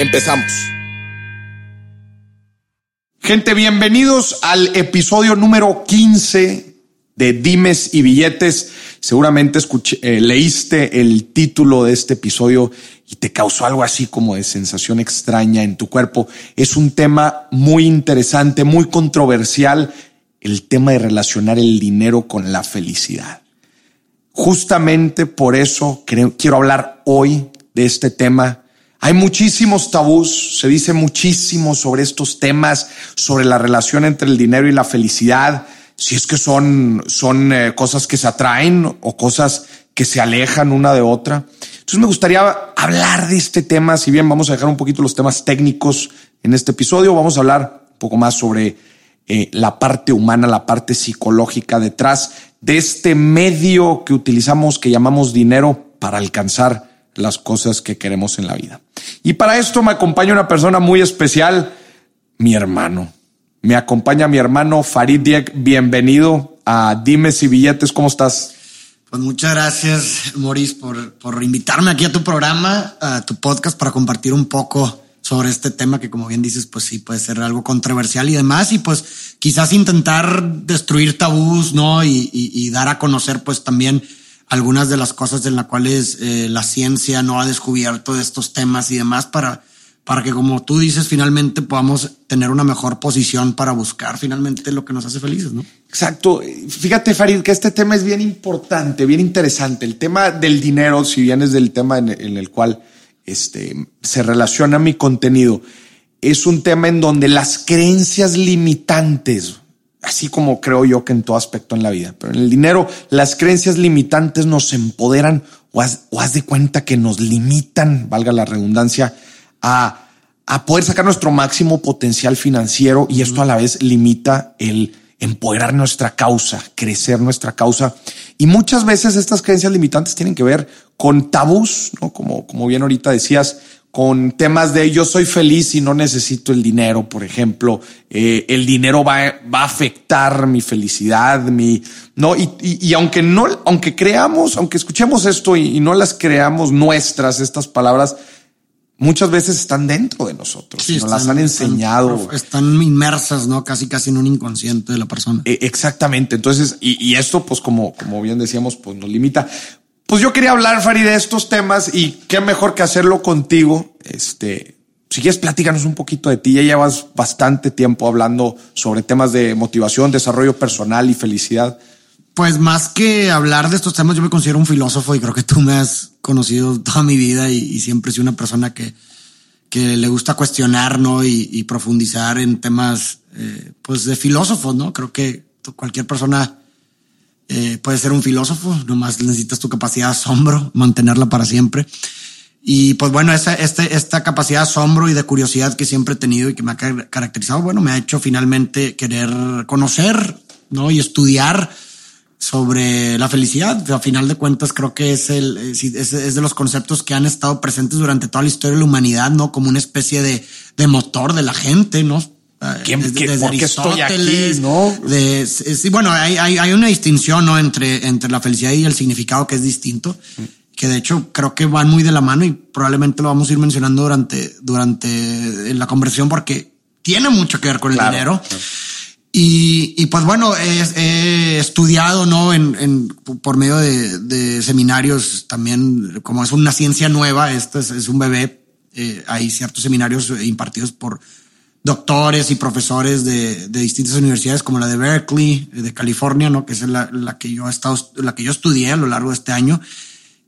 Empezamos. Gente, bienvenidos al episodio número 15 de Dimes y Billetes. Seguramente escuché, eh, leíste el título de este episodio y te causó algo así como de sensación extraña en tu cuerpo. Es un tema muy interesante, muy controversial, el tema de relacionar el dinero con la felicidad. Justamente por eso quiero hablar hoy de este tema. Hay muchísimos tabús, se dice muchísimo sobre estos temas, sobre la relación entre el dinero y la felicidad, si es que son, son eh, cosas que se atraen o cosas que se alejan una de otra. Entonces me gustaría hablar de este tema, si bien vamos a dejar un poquito los temas técnicos en este episodio, vamos a hablar un poco más sobre eh, la parte humana, la parte psicológica detrás de este medio que utilizamos, que llamamos dinero, para alcanzar las cosas que queremos en la vida. Y para esto me acompaña una persona muy especial, mi hermano. Me acompaña mi hermano Farid Diek. Bienvenido a Dimes y Billetes. ¿Cómo estás? Pues muchas gracias, Maurice, por, por invitarme aquí a tu programa, a tu podcast, para compartir un poco sobre este tema que como bien dices, pues sí puede ser algo controversial y demás. Y pues quizás intentar destruir tabús, ¿no? Y, dar a conocer pues también algunas de las cosas en las cuales eh, la ciencia no ha descubierto de estos temas y demás para, para que como tú dices, finalmente podamos tener una mejor posición para buscar finalmente lo que nos hace felices, ¿no? Exacto. Fíjate, Farid, que este tema es bien importante, bien interesante. El tema del dinero, si bien es del tema en el cual este, se relaciona mi contenido, es un tema en donde las creencias limitantes, así como creo yo que en todo aspecto en la vida, pero en el dinero, las creencias limitantes nos empoderan o haz, de cuenta que nos limitan, valga la redundancia, a, a poder sacar nuestro máximo potencial financiero y esto a la vez limita el empoderar nuestra causa, crecer nuestra causa. Y muchas veces estas creencias limitantes tienen que ver con tabús, ¿no? Como, como bien ahorita decías, con temas de yo soy feliz y no necesito el dinero, por ejemplo, eh, el dinero va, va, a afectar mi felicidad, mi, no, y, y, aunque no, aunque creamos, aunque escuchemos esto y, y no las creamos nuestras, estas palabras, muchas veces están dentro de nosotros, sí, nos las han enseñado. Están, inmersas, ¿no? Casi, casi en un inconsciente de la persona. E, exactamente. Entonces, y, y, esto, pues como, como bien decíamos, pues nos limita. Pues yo quería hablar, Farid, de estos temas y qué mejor que hacerlo contigo. Este, si quieres, platícanos un poquito de ti. Ya llevas bastante tiempo hablando sobre temas de motivación, desarrollo personal y felicidad. Pues más que hablar de estos temas, yo me considero un filósofo y creo que tú me has conocido toda mi vida y, siempre he sido una persona que, que le gusta cuestionar, ¿no? Y, profundizar en temas, eh, pues de filósofos, ¿no? Creo que cualquier persona eh, puede ser un filósofo, nomás necesitas tu capacidad de asombro, mantenerla para siempre. Y pues bueno, esta, este, esta capacidad de asombro y de curiosidad que siempre he tenido y que me ha caracterizado, bueno, me ha hecho finalmente querer conocer, ¿no? Y estudiar sobre la felicidad. A final de cuentas, creo que es el, es, de los conceptos que han estado presentes durante toda la historia de la humanidad, ¿no? Como una especie de, de motor de la gente, ¿no? ¿Quién, desde, desde estoy aquí, no? De, sí, bueno, hay, hay, hay, una distinción, ¿no? Entre, entre la felicidad y el significado que es distinto. Que de hecho creo que van muy de la mano y probablemente lo vamos a ir mencionando durante, durante la conversación porque tiene mucho que ver con el dinero. Y, y, pues bueno, he, estudiado, ¿no? En, en, por medio de, de, seminarios también, como es una ciencia nueva, este es, es un bebé, eh, hay ciertos seminarios impartidos por doctores y profesores de, de, distintas universidades como la de Berkeley, de California, ¿no? Que es la, la, que yo he estado, la que yo estudié a lo largo de este año,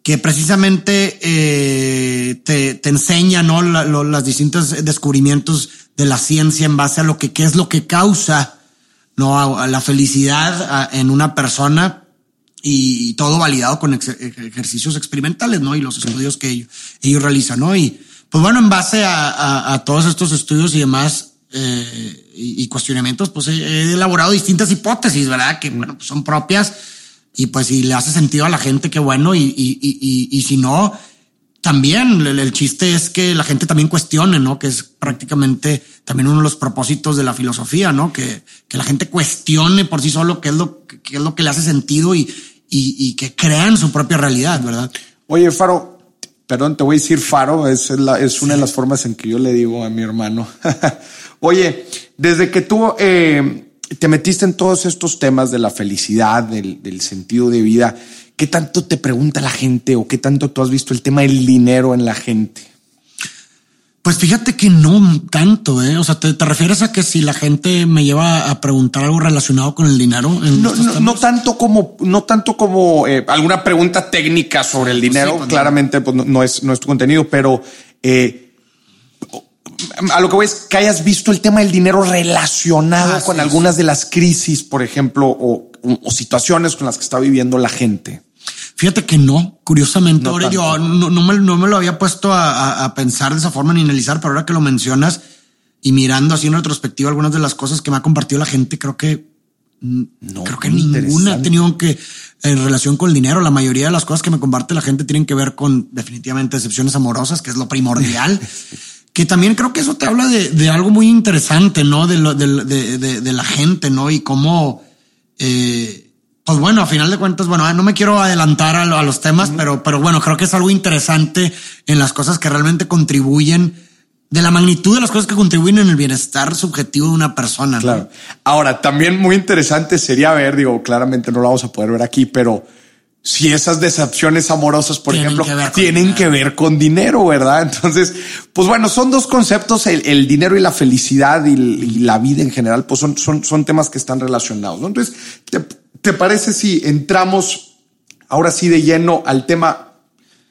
que precisamente eh, te, te enseña, ¿no? los distintos descubrimientos de la ciencia en base a lo que, qué es lo que causa no a, la felicidad en una persona y todo validado con ejercicios experimentales, ¿no? Y los estudios que ellos, realizan, ¿no? Y Pues bueno, en base a, todos estos estudios y demás eh, y, cuestionamientos, pues he, elaborado distintas hipótesis, ¿verdad? Que bueno, pues son propias y pues si le hace sentido a la gente, qué bueno. Y, y, y si no, también el, chiste es que la gente también cuestione, ¿no? Que es prácticamente también uno de los propósitos de la filosofía, ¿no? Que, que la gente cuestione por sí solo qué es lo, qué es lo que le hace sentido y, y, y que crean su propia realidad, ¿verdad? Oye, Faro, Perdón, te voy a decir Faro, es, es una de las formas en que yo le digo a mi hermano. Oye, desde que tú eh, te metiste en todos estos temas de la felicidad, del, del, sentido de vida, ¿qué tanto te pregunta la gente o qué tanto tú has visto el tema del dinero en la gente? Pues fíjate que no tanto, ¿eh? O sea, ¿te, refieres a que si la gente me lleva a preguntar algo relacionado con el dinero? no, no, tanto como, no tanto como eh, alguna pregunta técnica sobre el pues dinero. Pues claramente, pues no, es, no es tu contenido, pero eh, a lo que voy es que hayas visto el tema del dinero relacionado ah, con algunas de las crisis, por ejemplo, o, o situaciones con las que está viviendo la gente. Fíjate que no, curiosamente, ahora yo no, me, no, me, lo había puesto a, pensar de esa forma ni analizar, pero ahora que lo mencionas y mirando así en retrospectiva algunas de las cosas que me ha compartido la gente, creo que no, creo que ninguna ha tenido que en relación con el dinero. La mayoría de las cosas que me comparte la gente tienen que ver con definitivamente decepciones amorosas, que es lo primordial. que también creo que eso te habla de, algo muy interesante, ¿no? De, lo, de, de, la gente, ¿no? Y cómo, eh, pues bueno, a final de cuentas, bueno, no me quiero adelantar a, los temas, pero, pero bueno, creo que es algo interesante en las cosas que realmente contribuyen de la magnitud de las cosas que contribuyen en el bienestar subjetivo de una persona. Claro. Ahora, también muy interesante sería ver, digo, claramente no lo vamos a poder ver aquí, pero si esas decepciones amorosas, por ejemplo, tienen que ver con dinero, ¿verdad? Entonces, pues bueno, son dos conceptos, el, dinero y la felicidad y, la vida en general, pues son, son, son temas que están relacionados, ¿no? Entonces, ¿Te parece si entramos ahora sí de lleno al tema?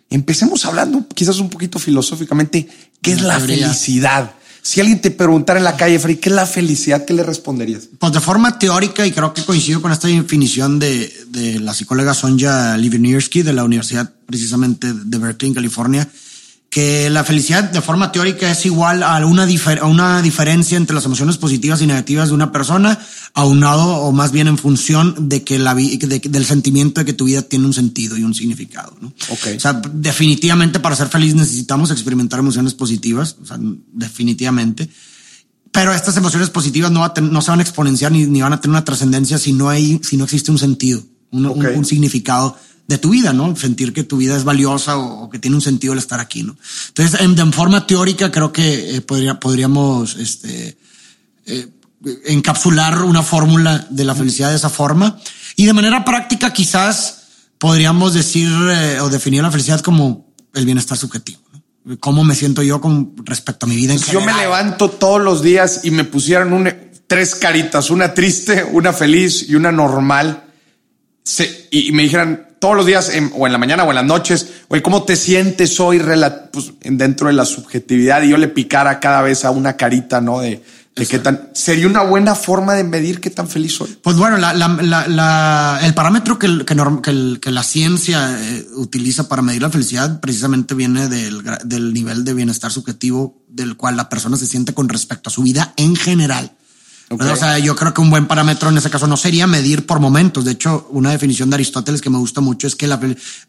Empecemos hablando quizás un poquito filosóficamente, ¿qué es la felicidad? Si alguien te preguntara en la calle, Frey, ¿qué es la felicidad? ¿Qué le responderías? Pues de forma teórica, y creo que coincido con esta definición de, de la psicóloga Sonja Livinirsky de la Universidad precisamente de Berkeley, en California, que la felicidad de forma teórica es igual a una, a una diferencia entre las emociones positivas y negativas de una persona, aunado o más bien en función de que la del sentimiento de que tu vida tiene un sentido y un significado. ¿no? Okay. O sea, definitivamente para ser feliz necesitamos experimentar emociones positivas, o sea, definitivamente. Pero estas emociones positivas no, no se van a exponenciar ni, ni van a tener una trascendencia si no hay, si no existe un sentido, un, un significado de tu vida, ¿no? Sentir que tu vida es valiosa o, que tiene un sentido el estar aquí, ¿no? Entonces, en, de forma teórica, creo que eh, podría, podríamos este, eh, encapsular una fórmula de la felicidad de esa forma. Y de manera práctica, quizás podríamos decir eh, o definir la felicidad como el bienestar subjetivo. ¿no? ¿Cómo me siento yo con respecto a mi vida en Yo me levanto todos los días y me pusieron un, tres caritas, una triste, una feliz y una normal. y me dijeran, todos los días o en la mañana o en las noches, oye, ¿cómo te sientes hoy pues, dentro de la subjetividad? Y yo le picara cada vez a una carita, ¿no? De, qué tan sería una buena forma de medir qué tan feliz soy. Pues bueno, el parámetro que, que, la ciencia eh, utiliza para medir la felicidad precisamente viene del, del nivel de bienestar subjetivo del cual la persona se siente con respecto a su vida en general. O sea, yo creo que un buen parámetro en ese caso no sería medir por momentos. De hecho, una definición de Aristóteles que me gusta mucho es que la,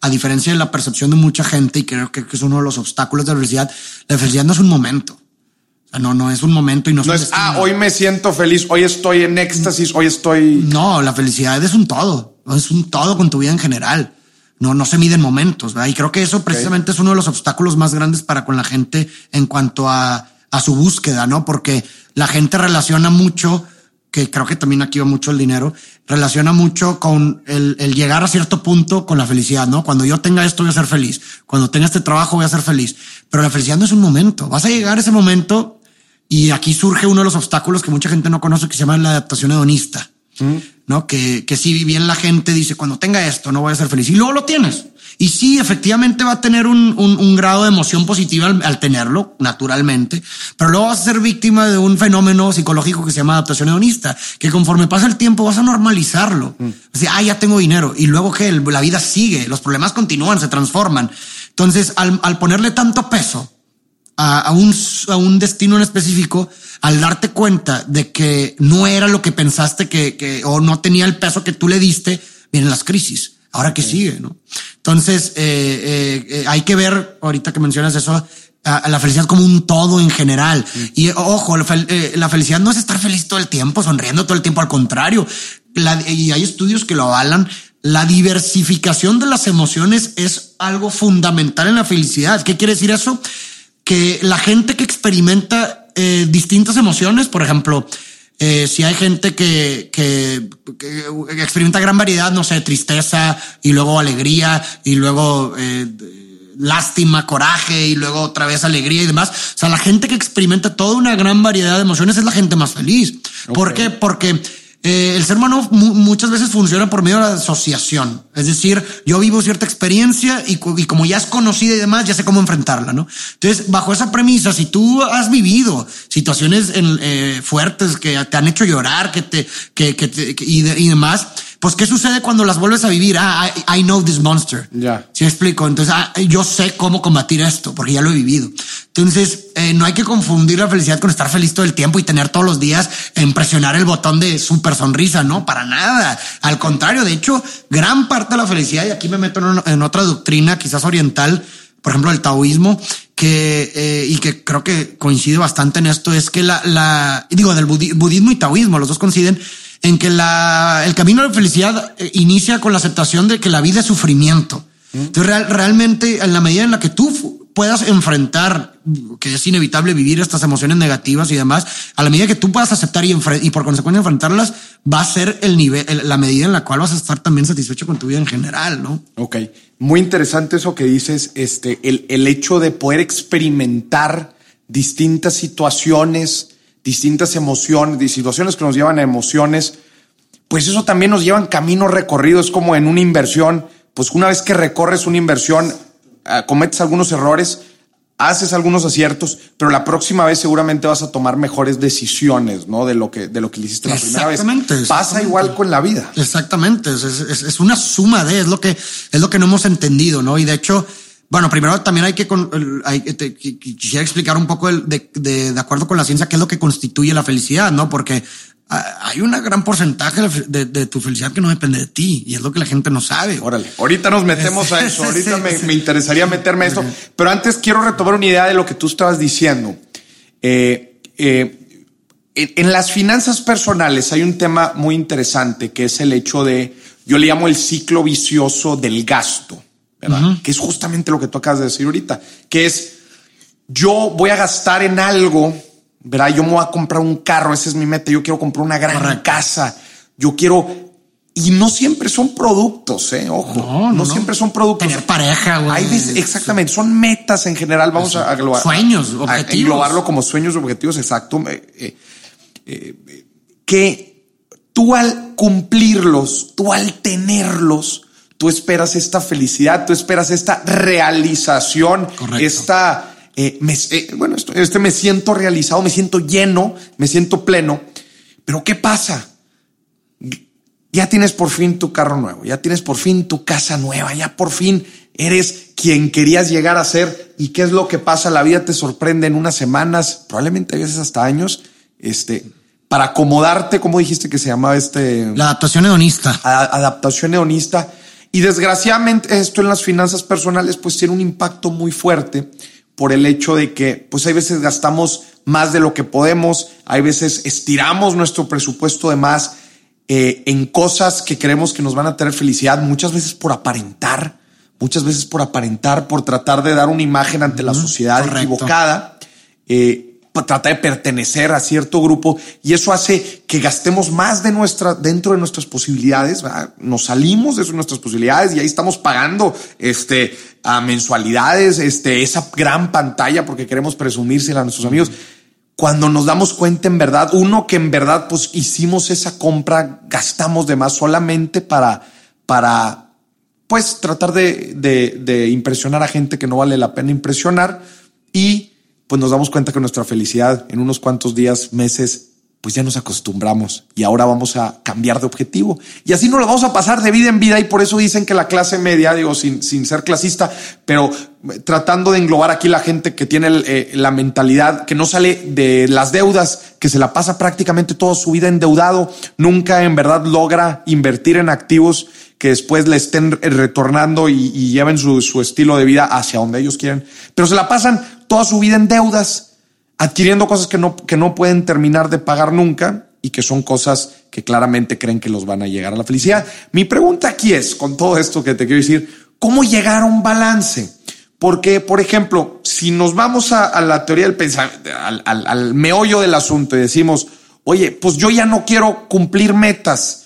a diferencia de la percepción de mucha gente, y creo que es uno de los obstáculos de la felicidad, la felicidad no es un momento. O sea, no, no es un momento y no, no es, ah, hoy me siento feliz, hoy estoy en éxtasis, hoy estoy. No, la felicidad es un todo, es un todo con tu vida en general. No, no se miden momentos, ¿verdad? Y creo que eso precisamente es uno de los obstáculos más grandes para con la gente en cuanto a, a su búsqueda, ¿no? Porque la gente relaciona mucho, que creo que también aquí va mucho el dinero, relaciona mucho con el, llegar a cierto punto con la felicidad, ¿no? Cuando yo tenga esto voy a ser feliz, cuando tenga este trabajo voy a ser feliz, pero la felicidad no es un momento, vas a llegar a ese momento y aquí surge uno de los obstáculos que mucha gente no conoce que se llama la adaptación hedonista, mm. ¿no? Que, que si bien la gente dice, cuando tenga esto no voy a ser feliz y luego lo tienes. Y sí, efectivamente va a tener un, un, grado de emoción positiva al, tenerlo, naturalmente, pero luego vas a ser víctima de un fenómeno psicológico que se llama adaptación hedonista, que conforme pasa el tiempo vas a normalizarlo. Mm. ah, ya tengo dinero. Y luego que la vida sigue, los problemas continúan, se transforman. Entonces, al, al ponerle tanto peso a, un, a un destino en específico, al darte cuenta de que no era lo que pensaste que, que o no tenía el peso que tú le diste, vienen las crisis. Ahora que sigue, ¿no? Entonces, eh, eh, hay que ver, ahorita que mencionas eso, a, la felicidad como un todo en general. Y ojo, eh, la, felicidad no es estar feliz todo el tiempo, sonriendo todo el tiempo, al contrario. y hay estudios que lo avalan. La diversificación de las emociones es algo fundamental en la felicidad. ¿Qué quiere decir eso? Que la gente que experimenta eh, distintas emociones, por ejemplo, eh, si hay gente que, que, experimenta gran variedad, no sé, tristeza y luego alegría y luego eh, lástima, coraje y luego otra vez alegría y demás. O sea, la gente que experimenta toda una gran variedad de emociones es la gente más feliz. ¿Por qué? Porque eh, el ser humano muchas veces funciona por medio de la asociación. Es decir, yo vivo cierta experiencia y, como ya es conocida y demás, ya sé cómo enfrentarla, ¿no? Entonces, bajo esa premisa, si tú has vivido situaciones eh, fuertes que te han hecho llorar, que te, que, que, y, y demás, pues, ¿qué sucede cuando las vuelves a vivir? Ah, I, know this monster. Ya. ¿Sí me explico? Entonces, ah, yo sé cómo combatir esto porque ya lo he vivido. Entonces, eh, no hay que confundir la felicidad con estar feliz todo el tiempo y tener todos los días en presionar el botón de super sonrisa. No, para nada. Al contrario, de hecho, gran parte de la felicidad, y aquí me meto en, otra doctrina, quizás oriental, por ejemplo, el taoísmo, que, eh, y que creo que coincide bastante en esto, es que la, la digo, del budismo y taoísmo, los dos coinciden en que la, el camino de la felicidad eh, inicia con la aceptación de que la vida es sufrimiento. Mm. Entonces, realmente, en la medida en la que tú puedas enfrentar, que es inevitable vivir estas emociones negativas y demás, a la medida que tú puedas aceptar y, por consecuencia enfrentarlas, va a ser el nivel, la medida en la cual vas a estar también satisfecho con tu vida en general, ¿no? Ok. Muy interesante eso que dices, este, el, el hecho de poder experimentar distintas situaciones, distintas emociones, situaciones que nos llevan a emociones, pues eso también nos lleva en caminos recorridos, como en una inversión, pues una vez que recorres una inversión, cometes algunos errores, haces algunos aciertos, pero la próxima vez seguramente vas a tomar mejores decisiones, ¿no? De lo que, de lo que le hiciste la primera vez. Pasa igual con la vida. Exactamente. Es, es, es, una suma de, es lo que, es lo que no hemos entendido, ¿no? Y de hecho, bueno, primero también hay que, hay, quisiera explicar un poco de, de, de, acuerdo con la ciencia qué es lo que constituye la felicidad, ¿no? Porque hay un gran porcentaje de, tu felicidad que no depende de ti y es lo que la gente no sabe. Órale, ahorita nos metemos a eso, ahorita me, interesaría meterme a eso, pero antes quiero retomar una idea de lo que tú estabas diciendo. Eh, eh, en las finanzas personales hay un tema muy interesante que es el hecho de, yo le llamo el ciclo vicioso del gasto. Que es justamente lo que tú acabas de decir ahorita, que es yo voy a gastar en algo, ¿verdad? Yo me voy a comprar un carro, esa es mi meta, yo quiero comprar una gran casa, yo quiero y no siempre son productos, eh. Ojo, no, siempre son productos. Tener pareja, güey. exactamente, son metas en general. Vamos a, sueños, objetivos. A englobarlo como sueños, objetivos, exacto. Eh, eh, que tú al cumplirlos, tú al tenerlos, tú esperas esta felicidad, tú esperas esta realización, esta, eh, eh, bueno, este me siento realizado, me siento lleno, me siento pleno. Pero ¿qué pasa? Ya tienes por fin tu carro nuevo, ya tienes por fin tu casa nueva, ya por fin eres quien querías llegar a ser. ¿Y qué es lo que pasa? La vida te sorprende en unas semanas, probablemente a veces hasta años, este, para acomodarte, como dijiste que se llamaba este... La adaptación hedonista. adaptación hedonista y desgraciadamente esto en las finanzas personales pues tiene un impacto muy fuerte por el hecho de que pues hay veces gastamos más de lo que podemos, hay veces estiramos nuestro presupuesto de más eh, en cosas que creemos que nos van a tener felicidad, muchas veces por aparentar, muchas veces por aparentar, por tratar de dar una imagen ante la sociedad equivocada. Eh, trata de pertenecer a cierto grupo y eso hace que gastemos más de nuestra, dentro de nuestras posibilidades, nos salimos de nuestras posibilidades y ahí estamos pagando este, a mensualidades, este, esa gran pantalla porque queremos presumírsela a nuestros amigos. Cuando nos damos cuenta en verdad, uno que en verdad pues hicimos esa compra, gastamos de más solamente para, para pues tratar de, de, de impresionar a gente que no vale la pena impresionar y pues nos damos cuenta que nuestra felicidad en unos cuantos días, meses, pues ya nos acostumbramos y ahora vamos a cambiar de objetivo. Y así nos lo vamos a pasar de vida en vida y por eso dicen que la clase media, digo, sin, sin ser clasista, pero eh, tratando de englobar aquí la gente que tiene eh, la mentalidad que no sale de las deudas, que se la pasa prácticamente toda su vida endeudado, nunca en verdad logra invertir en activos que después le estén retornando y, y lleven su, su estilo de vida hacia donde ellos quieren, pero se la pasan toda su vida en deudas adquiriendo cosas que no, que no pueden terminar de pagar nunca y que son cosas que claramente creen que los van a llegar a la felicidad. Mi pregunta aquí es, con todo esto que te quiero decir, ¿cómo llegar a un balance? Porque, por ejemplo, si nos vamos a, la teoría del pensamiento, al, al, meollo del asunto y decimos, oye, pues yo ya no quiero cumplir metas,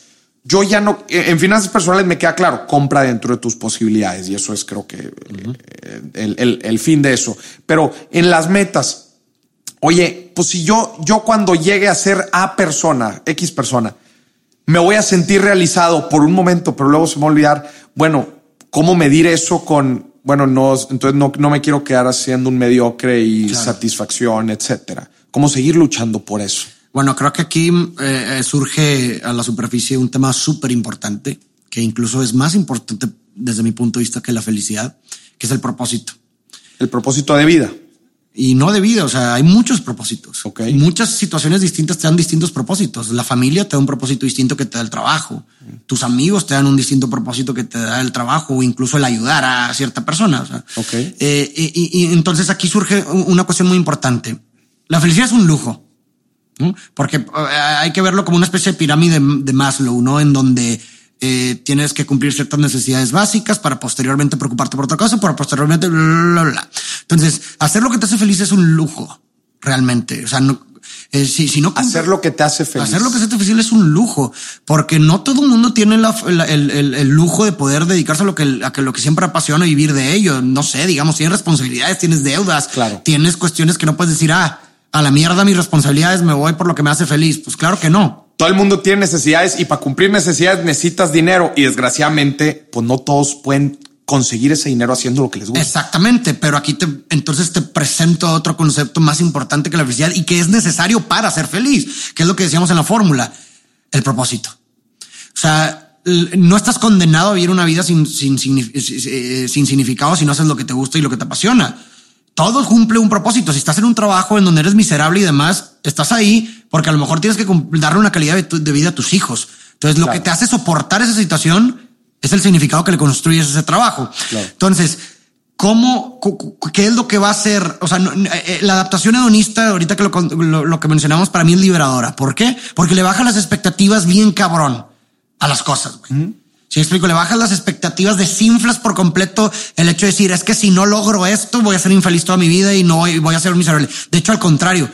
yo ya no, en finanzas personales me queda claro, compra dentro de tus posibilidades y eso es creo que el, el, el fin de eso. Pero en las metas, Oye, pues si yo, yo cuando llegue a ser A persona, X persona, me voy a sentir realizado por un momento, pero luego se me va a olvidar, bueno, ¿cómo medir eso con, bueno, no, entonces no, no me quiero quedar haciendo un mediocre y satisfacción, etcétera? ¿Cómo seguir luchando por eso? Bueno, creo que aquí eh, surge a la superficie un tema súper importante, que incluso es más importante desde mi punto de vista que la felicidad, que es el propósito. El propósito de vida y no de vida. O sea, hay muchos propósitos. Okay. Muchas situaciones distintas te dan distintos propósitos. La familia te da un propósito distinto que te da el trabajo. Tus amigos te dan un distinto propósito que te da el trabajo o incluso el ayudar a cierta persona. O sea, okay. eh, y, y, entonces aquí surge una cuestión muy importante. La felicidad es un lujo. ¿No? Porque eh, hay que verlo como una especie de pirámide de Maslow, ¿no? En donde eh, tienes que cumplir ciertas necesidades básicas para posteriormente preocuparte por otra cosa, para posteriormente bla, bla, bla. Entonces, hacer lo que te hace feliz es un lujo, realmente. O sea, no, eh, si, si no hacer lo que te hace feliz. Hacer lo que te hace feliz es un lujo, porque no todo el mundo tiene la, el, el, el, lujo de poder dedicarse a lo que, a que lo que siempre apasiona vivir de ello. No sé, digamos, tienes responsabilidades, tienes deudas, claro. tienes cuestiones que no puedes decir, ah, a la mierda mis responsabilidades, me voy por lo que me hace feliz. Pues claro que no todo el mundo tiene necesidades y para cumplir necesidades necesitas dinero y desgraciadamente, pues no todos pueden conseguir ese dinero haciendo lo que les gusta. Exactamente, pero aquí te entonces te presento otro concepto más importante que la felicidad y que es necesario para ser feliz, que es lo que decíamos en la fórmula, el propósito. O sea, no estás condenado a vivir una vida sin, sin, sin, eh, sin significado si no haces lo que te gusta y lo que te apasiona todo cumple un propósito. Si estás en un trabajo en donde eres miserable y demás, estás ahí porque a lo mejor tienes que darle una calidad de, vida a tus hijos. Entonces, lo que te hace soportar esa situación es el significado que le construyes a ese trabajo. Entonces, ¿cómo, qué es lo que va a hacer? O sea, eh, eh, la adaptación hedonista, ahorita que lo, que mencionamos, para mí es liberadora. ¿Por qué? Porque le baja las expectativas bien cabrón a las cosas. Si explico, le bajas las expectativas, desinflas por completo el hecho de decir, es que si no logro esto, voy a ser infeliz toda mi vida y no voy a ser miserable. De hecho, al contrario,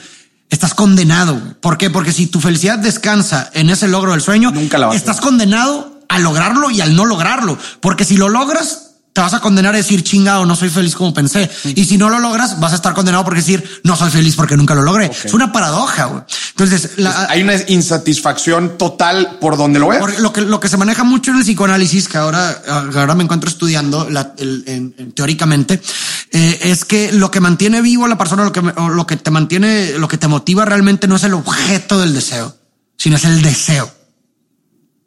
estás condenado. ¿Por qué? Porque si tu felicidad descansa en ese logro del sueño, Nunca la estás condenado a lograrlo y al no lograrlo. Porque si lo logras, te vas a condenar a decir chingado, no soy feliz como pensé. Y si no lo logras, vas a estar condenado por decir no soy feliz porque nunca lo logré. Es una paradoja. Güey. Entonces, la, hay una insatisfacción total por donde lo veas. Lo que, lo que se maneja mucho en el psicoanálisis, que ahora, ahora me encuentro estudiando la, el, en, teóricamente, eh, es que lo que mantiene vivo a la persona, lo que, lo que te mantiene, lo que te motiva realmente no es el objeto del deseo, sino es el deseo.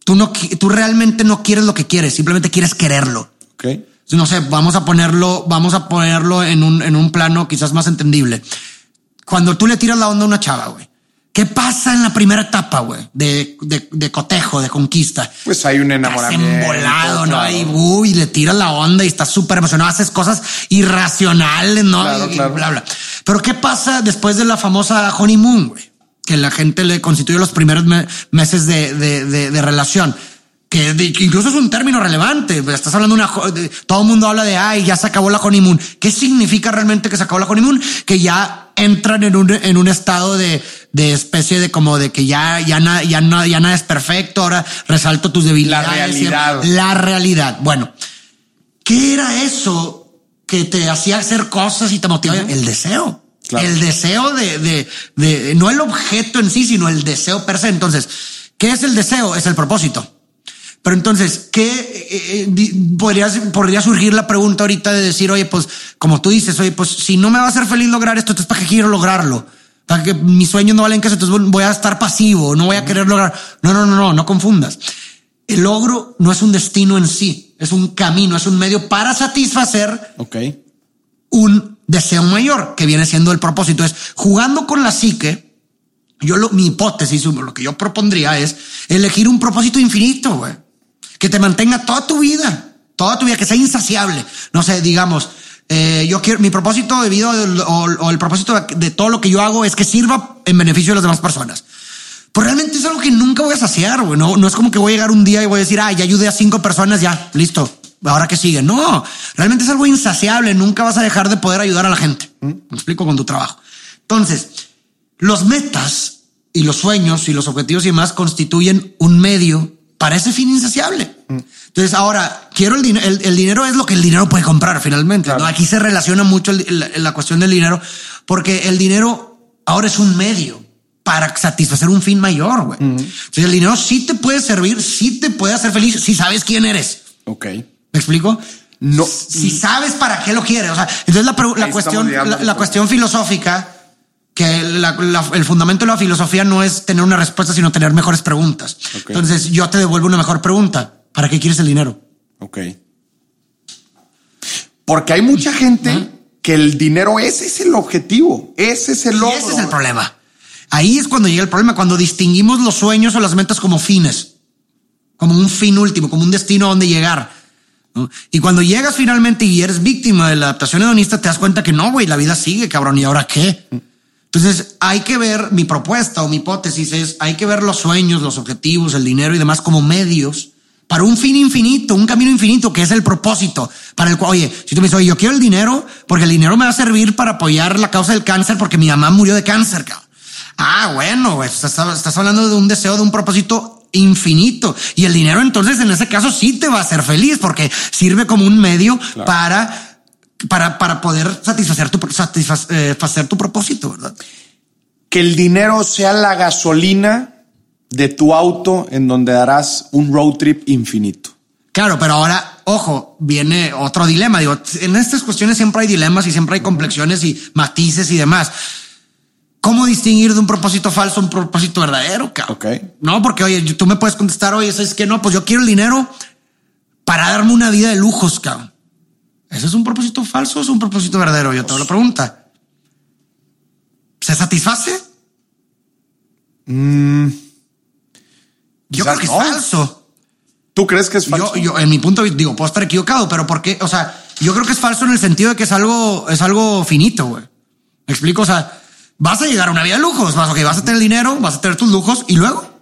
Tú no, tú realmente no quieres lo que quieres, simplemente quieres quererlo. Okay no sé, vamos a ponerlo, vamos a ponerlo en un, en un plano quizás más entendible. Cuando tú le tiras la onda a una chava, güey, ¿qué pasa en la primera etapa, güey, de, de, de, cotejo, de conquista? Pues hay un enamoramiento. Estás embolado, ¿no? Y, uy, le tiras la onda y estás súper emocionado, haces cosas irracionales, ¿no? Claro, y, claro. bla, bla. Pero ¿qué pasa después de la famosa honeymoon, güey? Que la gente le constituye los primeros me meses de, de, de, de relación que, incluso es un término relevante. Estás hablando de una, de, todo el mundo habla de, ay, ya se acabó la honeymoon. ¿Qué significa realmente que se acabó la honeymoon? Que ya entran en un, en un estado de, de especie de como de que ya, ya nada, ya nada, ya nada es perfecto. Ahora resalto tus debilidades. La realidad. La realidad. Bueno, ¿qué era eso que te hacía hacer cosas y te motivaba? Uh -huh. El deseo. Claro. El deseo de, de, de, no el objeto en sí, sino el deseo per se. Entonces, ¿qué es el deseo? Es el propósito. Pero entonces, ¿qué eh, eh, podría, podría surgir la pregunta ahorita de decir, oye, pues como tú dices, oye, pues si no me va a hacer feliz lograr esto, entonces ¿para qué quiero lograrlo? Para que mis sueños no valen que entonces voy a estar pasivo, no voy a querer lograr. No, no, no, no, no confundas. El logro no es un destino en sí, es un camino, es un medio para satisfacer okay. un deseo mayor, que viene siendo el propósito. Es jugando con la psique. Yo lo, mi hipótesis, lo que yo propondría es elegir un propósito infinito, güey, que te mantenga toda tu vida, toda tu vida, que sea insaciable. No sé, digamos, eh, yo quiero, mi propósito de vida o, el propósito de, todo lo que yo hago es que sirva en beneficio de las demás personas. Pues realmente es algo que nunca voy a saciar, güey. No, no es como que voy a llegar un día y voy a decir, ah, ya ayudé a cinco personas, ya, listo. Ahora que sigue. No, realmente es algo insaciable. Nunca vas a dejar de poder ayudar a la gente. ¿Mm? Me explico con tu trabajo. Entonces, los metas y los sueños y los objetivos y demás constituyen un medio para ese fin insaciable. Entonces, ahora quiero el dinero. El, dinero es lo que el dinero puede comprar finalmente. Aquí se relaciona mucho la, cuestión del dinero porque el dinero ahora es un medio para satisfacer un fin mayor. Güey. Entonces, el dinero sí te puede servir, sí te puede hacer feliz si sabes quién eres. Ok. ¿Me explico? No. Si sabes para qué lo quieres. O sea, entonces la, cuestión, la cuestión filosófica que el fundamento de la filosofía no es tener una respuesta, sino tener mejores preguntas. Entonces yo te devuelvo una mejor pregunta. ¿Para qué quieres el dinero? Ok. Porque hay mucha gente que el dinero ese es el objetivo, ese es el logro. ese es el problema. Ahí es cuando llega el problema, cuando distinguimos los sueños o las metas como fines, como un fin último, como un destino a donde llegar. Y cuando llegas finalmente y eres víctima de la adaptación hedonista, te das cuenta que no, güey, la vida sigue, cabrón. ¿Y ahora qué? Entonces hay que ver mi propuesta o mi hipótesis es hay que ver los sueños, los objetivos, el dinero y demás como medios para un fin infinito, un camino infinito que es el propósito para el cual, oye, si tú me dices, oye, yo quiero el dinero porque el dinero me va a servir para apoyar la causa del cáncer porque mi mamá murió de cáncer. Cabrón. Ah, bueno, estás, hablando de un deseo, de un propósito infinito y el dinero entonces en ese caso sí te va a hacer feliz porque sirve como un medio para para, para poder satisfacer tu, satisfacer tu propósito, ¿verdad? Que el dinero sea la gasolina de tu auto en donde darás un road trip infinito. Claro, pero ahora, ojo, viene otro dilema. Digo, en estas cuestiones siempre hay dilemas y siempre hay complexiones y matices y demás. ¿Cómo distinguir de un propósito falso a un propósito verdadero? Ok. No, porque oye, tú me puedes contestar, oye, es que no, pues yo quiero el dinero para darme una vida de lujos, cabrón. ¿Eso es un propósito falso o es un propósito verdadero? Yo te hago la pregunta. ¿Se satisface? Mm, yo creo que es falso. ¿Tú crees que es falso? Yo, en mi punto digo, puedo estar equivocado, pero ¿por qué? O sea, yo creo que es falso en el sentido de que es algo, es algo finito, güey. ¿Me explico? O sea, vas a llegar a una vida de lujos, vas, vas a tener dinero, vas a tener tus lujos y luego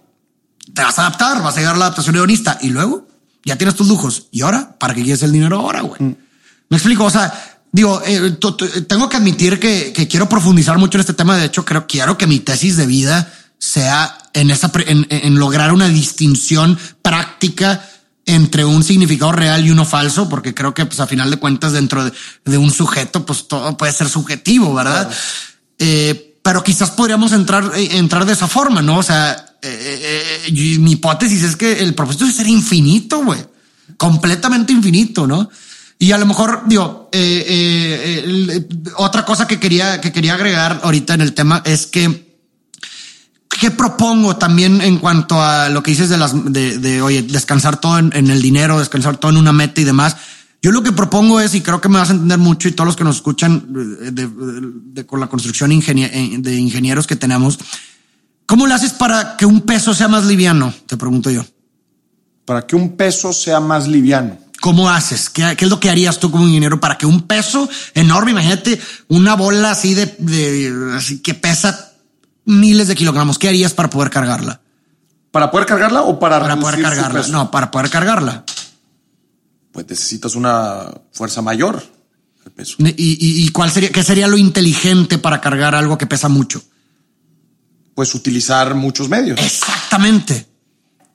te vas a adaptar, vas a llegar a la adaptación hedonista y luego ya tienes tus lujos. ¿Y ahora? ¿Para qué quieres el dinero ahora, güey? Mm. Me explico, o sea, digo, eh, tengo que admitir que, quiero profundizar mucho en este tema. De hecho, creo quiero que mi tesis de vida sea en esa, en, lograr una distinción práctica entre un significado real y uno falso, porque creo que, pues, a final de cuentas, dentro de, un sujeto, pues todo puede ser subjetivo, verdad? Eh, pero quizás podríamos entrar, eh, entrar de esa forma, ¿no? O sea, mi hipótesis es que el propósito es ser infinito, güey, completamente infinito, ¿no? Y a lo mejor, digo, eh, eh, otra cosa que quería, que quería agregar ahorita en el tema es que, ¿qué propongo también en cuanto a lo que dices de las, de, de oye, descansar todo en, el dinero, descansar todo en una meta y demás? Yo lo que propongo es, y creo que me vas a entender mucho y todos los que nos escuchan de, con la construcción eh, de ingenieros que tenemos, ¿cómo le haces para que un peso sea más liviano? Te pregunto yo. Para que un peso sea más liviano. ¿Cómo haces? ¿Qué, es lo que harías tú como ingeniero para que un peso enorme, imagínate una bola así de, así que pesa miles de kilogramos, ¿qué harías para poder cargarla? ¿Para poder cargarla o para Para poder cargarla. No, para poder cargarla. Pues necesitas una fuerza mayor. El peso. ¿Y, cuál sería, qué sería lo inteligente para cargar algo que pesa mucho? Pues utilizar muchos medios. Exactamente.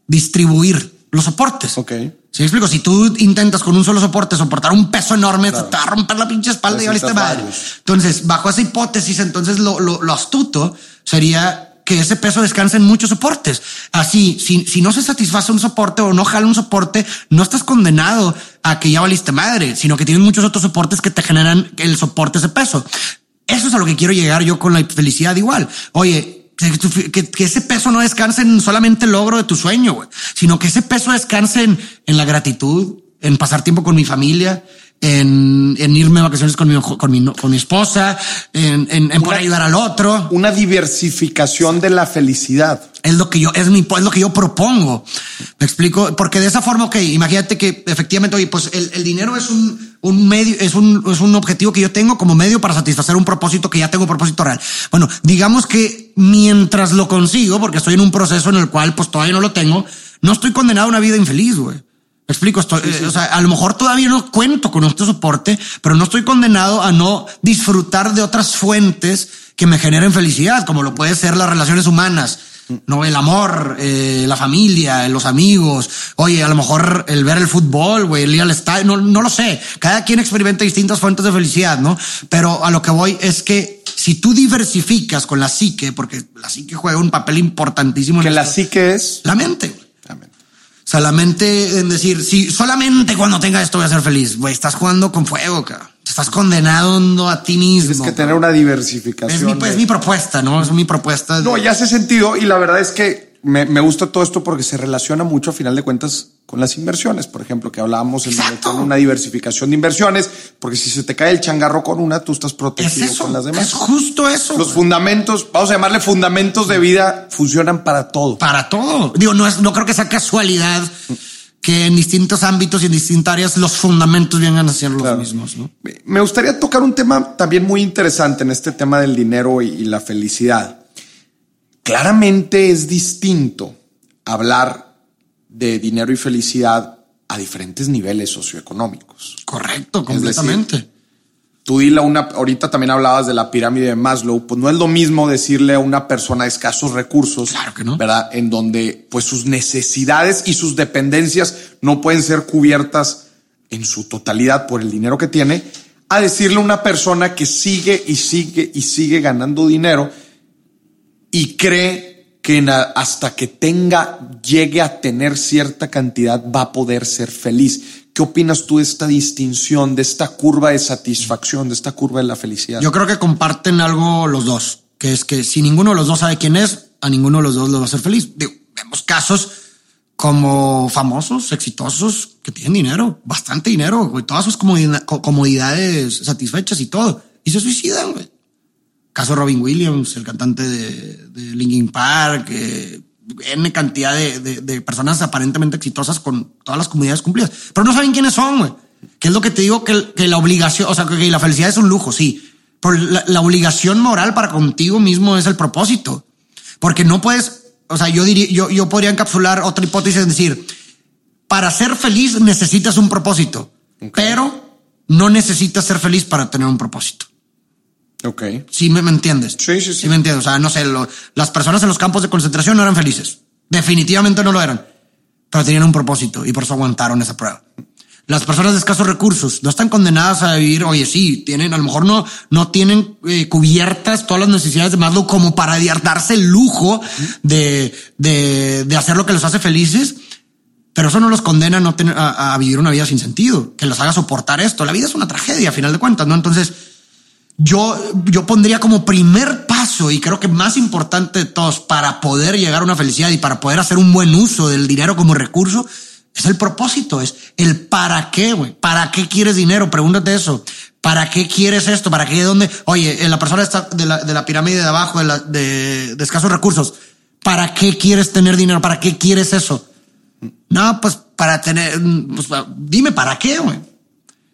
Distribuir los soportes. Ok. Si explico, si tú intentas con un solo soporte soportar un peso enorme, te va a romper la pinche espalda y valiste mal. Entonces, bajo esa hipótesis, entonces lo, lo, astuto sería que ese peso descanse en muchos soportes. Así, si, si no se satisface un soporte o no jala un soporte, no estás condenado a que ya valiste madre, sino que tienes muchos otros soportes que te generan el soporte ese peso. Eso es a lo que quiero llegar yo con la felicidad igual. Oye, que, ese peso no descanse en solamente el logro de tu sueño, sino que ese peso descanse en, en la gratitud, en pasar tiempo con mi familia, en, en irme a vacaciones con mi, con mi, con mi esposa, en, en, en poder ayudar al otro. Una diversificación de la felicidad. Es lo que yo, es mi, es lo que yo propongo. Me explico, porque de esa forma, ok, imagínate que efectivamente, oye, pues el, el dinero es un, un medio, es un, es un objetivo que yo tengo como medio para satisfacer un propósito que ya tengo propósito real. Bueno, digamos que mientras lo consigo, porque estoy en un proceso en el cual pues todavía no lo tengo, no estoy condenado a una vida infeliz, güey explico, esto, eh, o sea, a lo mejor todavía no cuento con este soporte, pero no estoy condenado a no disfrutar de otras fuentes que me generen felicidad, como lo puede ser las relaciones humanas, no el amor, eh, la familia, los amigos. Oye, a lo mejor el ver el fútbol, güey, el ir al estadio, no, no lo sé. Cada quien experimenta distintas fuentes de felicidad, ¿no? Pero a lo que voy es que si tú diversificas con la psique, porque la psique juega un papel importantísimo. Que en la psique es la mente solamente en decir, si solamente cuando tenga esto voy a ser feliz, güey, estás jugando con fuego, cabrón. Te estás condenando a ti mismo. Tienes que tener una diversificación. Es mi, pues, mi propuesta, ¿no? Es mi propuesta. No, ya hace sentido y la verdad es que me, me, gusta todo esto porque se relaciona mucho a final de cuentas con las inversiones, por ejemplo, que hablábamos en una diversificación de inversiones, porque si se te cae el changarro con una, tú estás protegido con las demás. Es justo eso. Los fundamentos, vamos a llamarle fundamentos de vida, funcionan para todo. Para todo. Digo, no es, no creo que sea casualidad que en distintos ámbitos y en distintas áreas los fundamentos vengan a ser los mismos. ¿no? Me gustaría tocar un tema también muy interesante en este tema del dinero y la felicidad Claramente es distinto hablar de dinero y felicidad a diferentes niveles socioeconómicos. Correcto, completamente. Decir, tú dile a una, ahorita también hablabas de la pirámide de Maslow, pues no es lo mismo decirle a una persona de escasos recursos, claro que no. ¿verdad? En donde pues sus necesidades y sus dependencias no pueden ser cubiertas en su totalidad por el dinero que tiene, a decirle a una persona que sigue y sigue y sigue ganando dinero y cree que hasta que tenga, llegue a tener cierta cantidad, va a poder ser feliz. ¿Qué opinas tú de esta distinción, de esta curva de satisfacción, de esta curva de la felicidad? Yo creo que comparten algo los dos, que es que si ninguno de los dos sabe quién es, a ninguno de los dos lo va a hacer feliz. vemos casos como famosos, exitosos, que tienen dinero, bastante dinero, todas sus comodidades satisfechas y todo, y se suicidan, güey caso Robin Williams, el cantante de, de Linkin Park, eh, N cantidad de, personas aparentemente exitosas con todas las comunidades cumplidas, pero no saben quiénes son, güey. Que es lo que te digo que, que la obligación, o sea, que la felicidad es un lujo, sí, pero la, obligación moral para contigo mismo es el propósito, porque no puedes, o sea, yo diría, yo, yo podría encapsular otra hipótesis, es decir, para ser feliz necesitas un propósito, pero no necesitas ser feliz para tener un propósito. Ok. Sí, me, entiendes. Sí, sí, sí. me entiendes. O sea, no sé, las personas en los campos de concentración no eran felices. Definitivamente no lo eran. Pero tenían un propósito y por eso aguantaron esa prueba. Las personas de escasos recursos no están condenadas a vivir, oye, sí, tienen, a lo mejor no, no tienen eh, cubiertas todas las necesidades de Maslow como para darse el lujo de, de, de hacer lo que los hace felices, pero eso no los condena a, no tener, a, a, vivir una vida sin sentido, que los haga soportar esto. La vida es una tragedia, a final de cuentas, ¿no? Entonces, yo, yo pondría como primer paso y creo que más importante de todos para poder llegar a una felicidad y para poder hacer un buen uso del dinero como recurso es el propósito, es el para qué, güey. ¿Para qué quieres dinero? Pregúntate eso. ¿Para qué quieres esto? ¿Para qué? ¿Dónde? Oye, la persona está de la, de la pirámide de abajo, de escasos recursos. ¿Para qué quieres tener dinero? ¿Para qué quieres eso? No, pues para tener, pues dime para qué, güey.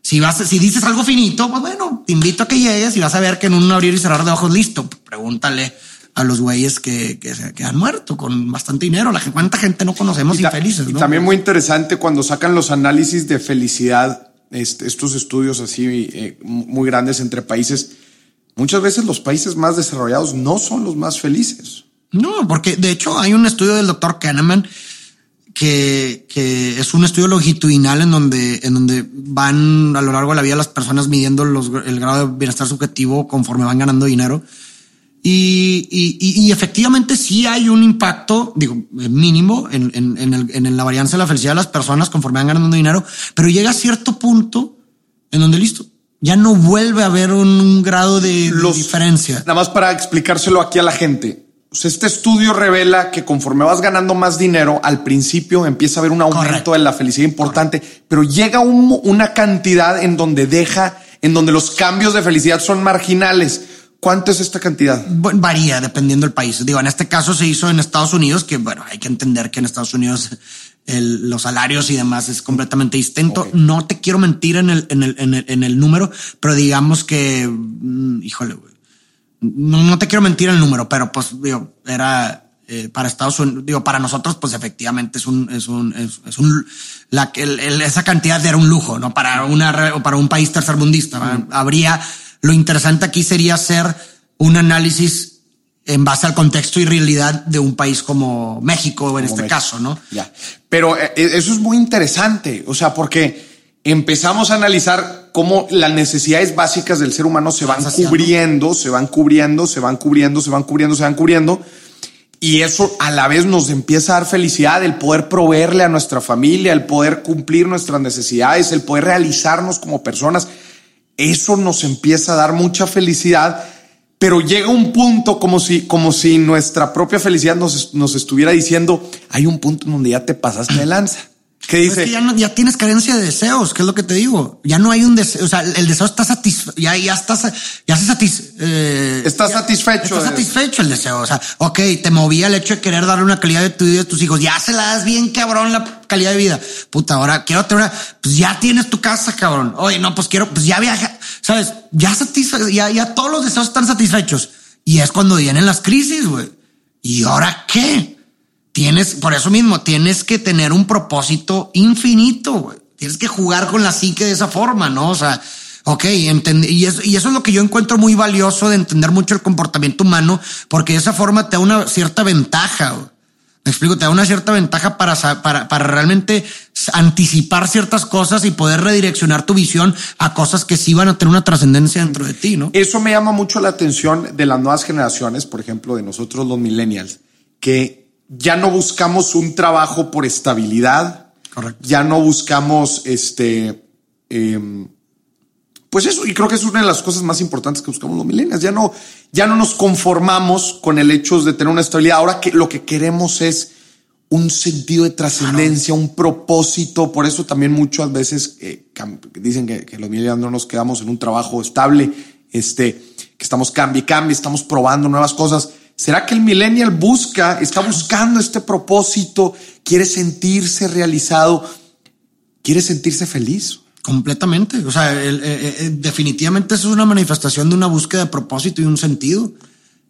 Si vas, si dices algo finito, pues bueno, te invito a que llegues y vas a ver que en un abrir y cerrar de ojos listo. Pregúntale a los güeyes que, que, han muerto con bastante dinero. La cuánta gente no conocemos y infelices. Y también muy interesante cuando sacan los análisis de felicidad, estos estudios así eh, muy grandes entre países. Muchas veces los países más desarrollados no son los más felices. No, porque de hecho hay un estudio del doctor Kahneman que, que es un estudio longitudinal en donde, en donde van a lo largo de la vida las personas midiendo los, el grado de bienestar subjetivo conforme van ganando dinero. Y, y, y, efectivamente sí hay un impacto, digo, mínimo en, en, en, el, en la varianza de la felicidad de las personas conforme van ganando dinero, pero llega a cierto punto en donde listo, ya no vuelve a haber un, grado de, diferencia. Nada más para explicárselo aquí a la gente. Este estudio revela que conforme vas ganando más dinero, al principio empieza a haber un aumento de la felicidad importante, pero llega una cantidad en donde deja, en donde los cambios de felicidad son marginales. ¿Cuánto es esta cantidad? varía dependiendo del país. Digo, en este caso se hizo en Estados Unidos, que bueno, hay que entender que en Estados Unidos los salarios y demás es completamente distinto. No te quiero mentir en el, en el, en el, en el número, pero digamos que, mm, híjole, no, no, te quiero mentir el número, pero pues digo, era eh, para Estados Unidos, digo, para nosotros, pues efectivamente es un, es un, es, un, la, el, esa cantidad era un lujo, ¿no? Para una, para un país tercermundista. Habría, lo interesante aquí sería hacer un análisis en base al contexto y realidad de un país como México, en este caso, ¿no? Ya. Pero eh, eh, eso es muy interesante, o sea, porque empezamos a analizar cómo las necesidades básicas del ser humano se van cubriendo, se van cubriendo, se van cubriendo, se van cubriendo, se van cubriendo. Y eso a la vez nos empieza a dar felicidad, el poder proveerle a nuestra familia, el poder cumplir nuestras necesidades, el poder realizarnos como personas. Eso nos empieza a dar mucha felicidad pero llega un punto como si, como si nuestra propia felicidad nos, nos estuviera diciendo, hay un punto en donde ya te pasaste de lanza. ¿Qué dice? ya, ya, tienes carencia de deseos, ¿qué es lo que te digo? Ya no hay un deseo, o sea, el deseo está satisfecho, ya, ya estás, ya se satis eh, está satisfecho. Está satisfecho el deseo, o sea, ok, te movía el hecho de querer darle una calidad de tu vida a tus hijos, ya se la das bien cabrón la calidad de vida. Puta, ahora quiero tener, pues ya tienes tu casa, cabrón. Oye, no, pues quiero, pues ya viaja, sabes, ya satisfe ya, ya todos los deseos están satisfechos. Y es cuando vienen las crisis, güey. ¿Y ahora qué? Tienes, por eso mismo, tienes que tener un propósito infinito, Tienes que jugar con la psique de esa forma, ¿no? O sea, ok, y eso, y eso es lo que yo encuentro muy valioso de entender mucho el comportamiento humano, porque de esa forma te da una cierta ventaja. Me explico, te da una cierta ventaja para, para, para realmente anticipar ciertas cosas y poder redireccionar tu visión a cosas que sí van a tener una trascendencia dentro de ti, ¿no? Eso me llama mucho la atención de las nuevas generaciones, por ejemplo, de nosotros los millennials, que ya no buscamos un trabajo por estabilidad. Correcto. Ya no buscamos este. Em, pues eso, y creo que es una de las cosas más importantes que buscamos los millennials. Ya no, ya no nos conformamos con el hecho de tener una estabilidad. Ahora que lo que queremos es un sentido de trascendencia, un propósito. Por eso también muchas veces eh, dicen que, los millennials no nos quedamos en un trabajo estable, este, que estamos cambi, cambi, estamos probando nuevas cosas. ¿Será que el millennial busca, está buscando este propósito, quiere sentirse realizado, quiere sentirse feliz? Completamente. O sea, eh, eh, eh, definitivamente eso es una manifestación de una búsqueda de propósito y un sentido.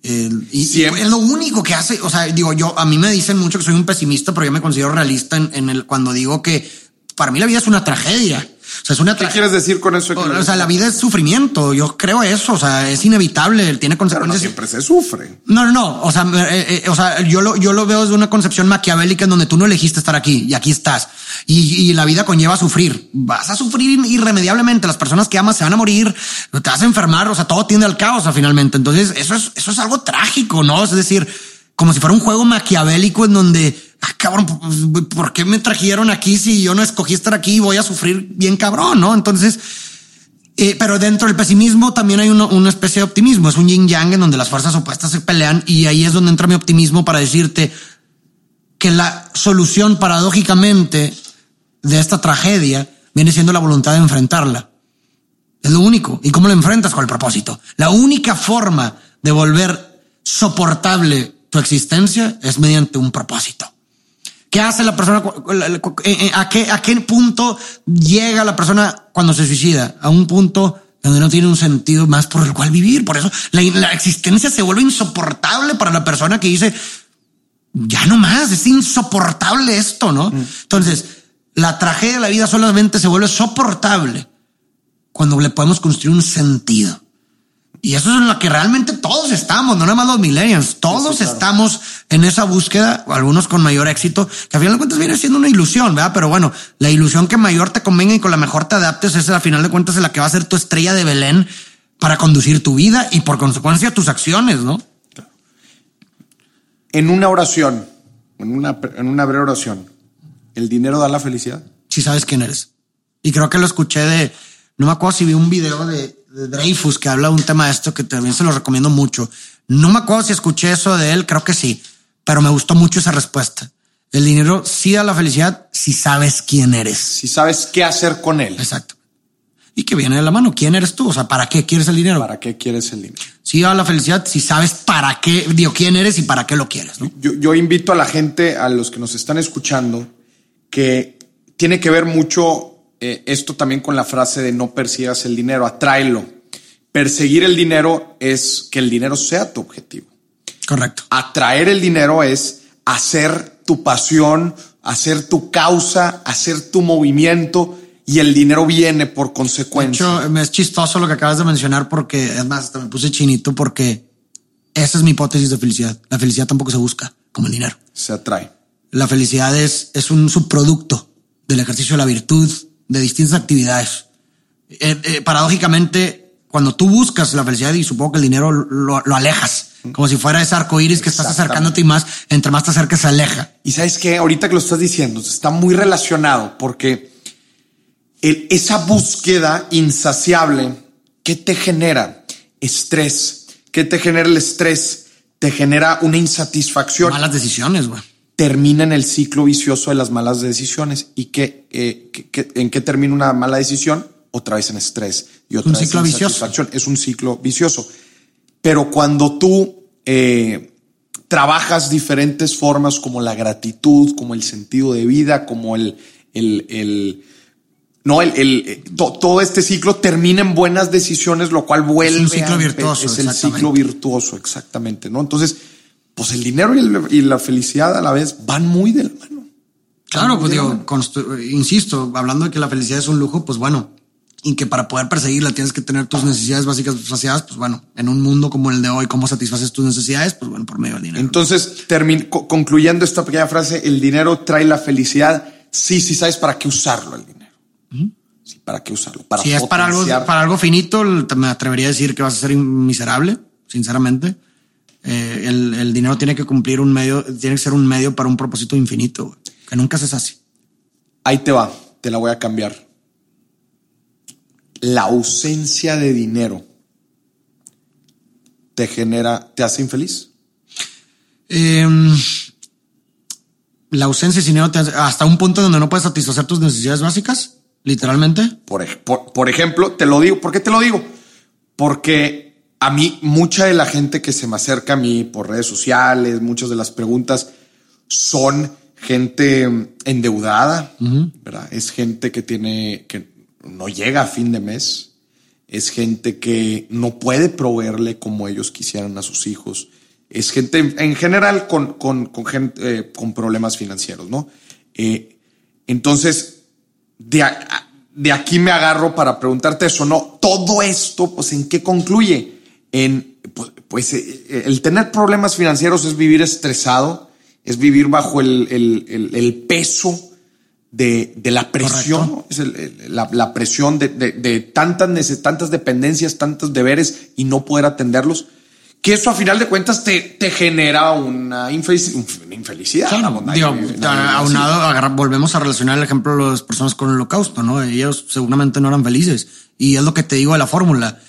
y, es lo único que hace. O sea, digo, yo a mí me dicen mucho que soy un pesimista, pero yo me considero realista en el cuando digo que para mí la vida es una tragedia. O sea, es una ¿Qué quieres decir con eso? O, sea, la vida es sufrimiento. Yo creo eso. O sea, es inevitable. Tiene consecuencias. siempre se sufre. No, no, no. O sea, eh, eh, o sea, yo lo, yo lo veo desde una concepción maquiavélica en donde tú no elegiste estar aquí y aquí estás. Y, la vida conlleva sufrir. Vas a sufrir irremediablemente. Las personas que amas se van a morir, te vas a enfermar. O sea, todo tiende al caos finalmente. Entonces, eso es, eso es algo trágico, ¿no? Es decir, como si fuera un juego maquiavélico en donde ah, cabrón, pues, ¿por qué me trajeron aquí si yo no escogí estar aquí y voy a sufrir bien cabrón, no? Entonces, eh, pero dentro del pesimismo también hay una especie de optimismo. Es un yin yang en donde las fuerzas opuestas se pelean y ahí es donde entra mi optimismo para decirte que la solución paradójicamente de esta tragedia viene siendo la voluntad de enfrentarla. Es lo único. ¿Y cómo lo enfrentas con el propósito? La única forma de volver soportable tu existencia es mediante un propósito. ¿Qué hace la persona? Eh, eh, ¿A qué, ¿A qué punto llega la persona cuando se suicida? A un punto donde no tiene un sentido más por el cual vivir. Por eso la, existencia se vuelve insoportable para la persona que dice, ya no más, es insoportable esto, ¿no? Mm. Entonces, la tragedia de la vida solamente se vuelve soportable cuando le podemos construir un sentido. Y eso es en lo que realmente todos estamos, no nada más los millennials, todos estamos en esa búsqueda, algunos con mayor éxito, que a final de cuentas viene siendo una ilusión, ¿verdad? Pero bueno, la ilusión que mayor te convenga y con la mejor te adaptes es a final de cuentas la que va a ser tu estrella de Belén para conducir tu vida y por consecuencia tus acciones, ¿no? En una oración, en una, en una breve oración, ¿el dinero da la felicidad? Si sabes quién eres. Y creo que lo escuché de No me acuerdo si vi un video de, de Dreyfus que habla de un tema de esto que también se lo recomiendo mucho. No me acuerdo si escuché eso de él, creo que sí, pero me gustó mucho esa respuesta. El dinero sí da la felicidad si sabes quién eres. Si sabes qué hacer con él. Exacto. Y que viene de la mano. ¿Quién eres tú? O sea, ¿para qué quieres el dinero? ¿Para qué quieres el dinero? Sí da la felicidad si sabes para qué, digo, quién eres y para qué lo quieres. ¿no? Yo, yo invito a la gente, a los que nos están escuchando, que tiene que ver mucho eh, esto también con la frase de no persigas el dinero, atráelo. Perseguir el dinero es que el dinero sea tu objetivo. Correcto. Atraer el dinero es hacer tu pasión, hacer tu causa, hacer tu movimiento y el dinero viene por De consecuencia. hecho, me es chistoso lo que acabas de mencionar porque, además, hasta me puse chinito porque esa es mi hipótesis de felicidad. La felicidad tampoco se busca como el dinero. Se atrae. La felicidad es, es un subproducto del ejercicio de la virtud, de distintas actividades. Eh, eh, paradójicamente, cuando tú buscas la felicidad y supongo que el dinero lo, lo alejas, como si fuera ese arco iris que estás acercándote y más, entre más te acercas se aleja. Y sabes que ahorita que lo estás diciendo, está muy relacionado porque el- esa búsqueda insaciable, ¿qué te genera? Estrés. ¿Qué te genera el estrés? Te genera una insatisfacción. Malas decisiones, güey. Termina en el ciclo vicioso de las malas decisiones. ¿Y qué, eh, en qué termina una mala decisión? Otra vez en estrés y otra Un vez ciclo en vicioso. Es un ciclo vicioso. Pero cuando tú eh, trabajas diferentes formas como la gratitud, como el sentido de vida, como el, el, el- no, el, el- eh, to- todo este ciclo termina en buenas decisiones, lo cual vuelve ciclo a- virtuoso, Es el ciclo virtuoso, exactamente, ¿no? Entonces, pues el dinero y, el- y la felicidad a la vez van muy de la mano. Claro, pues digo, insisto, hablando de que la felicidad es un lujo, pues bueno, y que para poder perseguirla tienes que tener tus necesidades básicas saciadas, pues bueno, en un mundo como el de hoy, ¿cómo satisfaces tus necesidades? Pues bueno, por medio del dinero. Entonces, concluyendo esta pequeña frase, el dinero trae la felicidad. Sí, sí sabes para qué usarlo el dinero. Sí, para qué usarlo. Para si es para algo, potenciar. para algo finito, me atrevería a decir que vas a ser miserable, sinceramente. Eh, el, el dinero tiene que cumplir un medio, tiene que ser un medio para un propósito infinito, güey, que nunca se así. Ahí te va, te la voy a cambiar. La ausencia de dinero te genera, te hace infeliz. Eh, la ausencia de dinero te hace- hasta un punto donde no puedes satisfacer tus necesidades básicas, literalmente. Por, por, por ejemplo, te lo digo. ¿Por qué te lo digo? Porque a mí, mucha de la gente que se me acerca a mí por redes sociales, muchas de las preguntas son gente endeudada, ¿verdad? Es gente que tiene, que no llega a fin de mes. Es gente que no puede proveerle como ellos quisieran a sus hijos. Es gente en- en general con, con, con, gente, eh, con problemas financieros, ¿no? Eh, entonces, de, a- de aquí me agarro para preguntarte eso, ¿no? Todo esto, pues, ¿en qué concluye? En, pues, pues, eh, el tener problemas financieros es vivir estresado, es vivir bajo el, el- el- el peso de, de la presión, es la, la presión de, de- de tantas, tantas dependencias, tantos deberes y no poder atenderlos. Que eso a final de cuentas te, te genera una, infelici- una infelicidad. Claro, ¿no? digo, aunado, agarra- volvemos a relacionar el ejemplo de las personas con el holocausto, ¿no? Ellos seguramente no eran felices. Y es lo que te digo de la fórmula.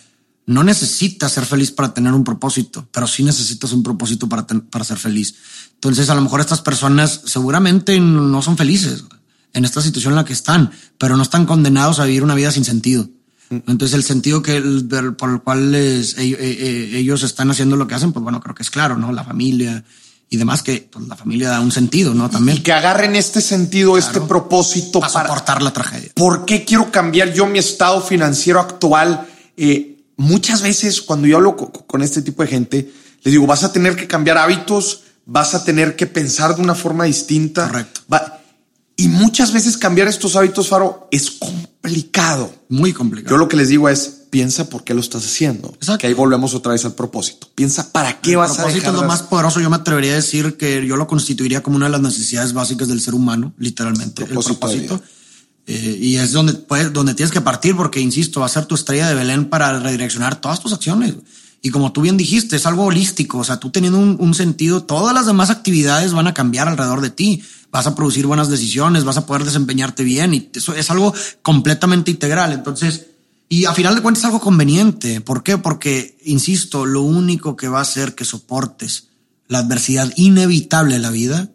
No necesitas ser feliz para tener un propósito, pero sí necesitas un propósito para, ten- para ser feliz. Entonces, a lo mejor estas personas seguramente no son felices en esta situación en la que están, pero no están condenados a vivir una vida sin sentido. Entonces, el sentido que el- del- por el cual les- ellos, ellos están haciendo lo que hacen, pues bueno, creo que es claro, ¿no? La familia y demás, que pues, la familia da un sentido, ¿no? Y También que agarren este sentido, este propósito para para, soportar la tragedia. ¿Por qué quiero cambiar yo mi estado financiero actual? Eh, muchas veces cuando yo hablo co- con, este tipo de gente, les digo, vas a tener que cambiar hábitos, vas a tener que pensar de una forma distinta. Correcto. Va- y muchas veces cambiar estos hábitos, Faro, es complicado. Muy complicado. Yo lo que les digo es, piensa por qué lo estás haciendo. Exacto. Que ahí volvemos otra vez al propósito. Piensa para qué el vas a propósito dejar es lo más poderoso. Yo me atrevería a decir que yo lo constituiría como una de las necesidades básicas del ser humano, literalmente. Propósito el propósito. Eh, y es donde, puedes, donde tienes que partir, porque insisto, va a ser tu estrella de Belén para redireccionar todas tus acciones. Y como tú bien dijiste, es algo holístico. O sea, tú teniendo un, un sentido, todas las demás actividades van a cambiar alrededor de ti. Vas a producir buenas decisiones, vas a poder desempeñarte bien y eso es algo completamente integral. Entonces, Y a final de cuentas es algo conveniente. ¿Por qué? Porque, insisto, lo único que va a hacer que soportes la adversidad inevitable de la vida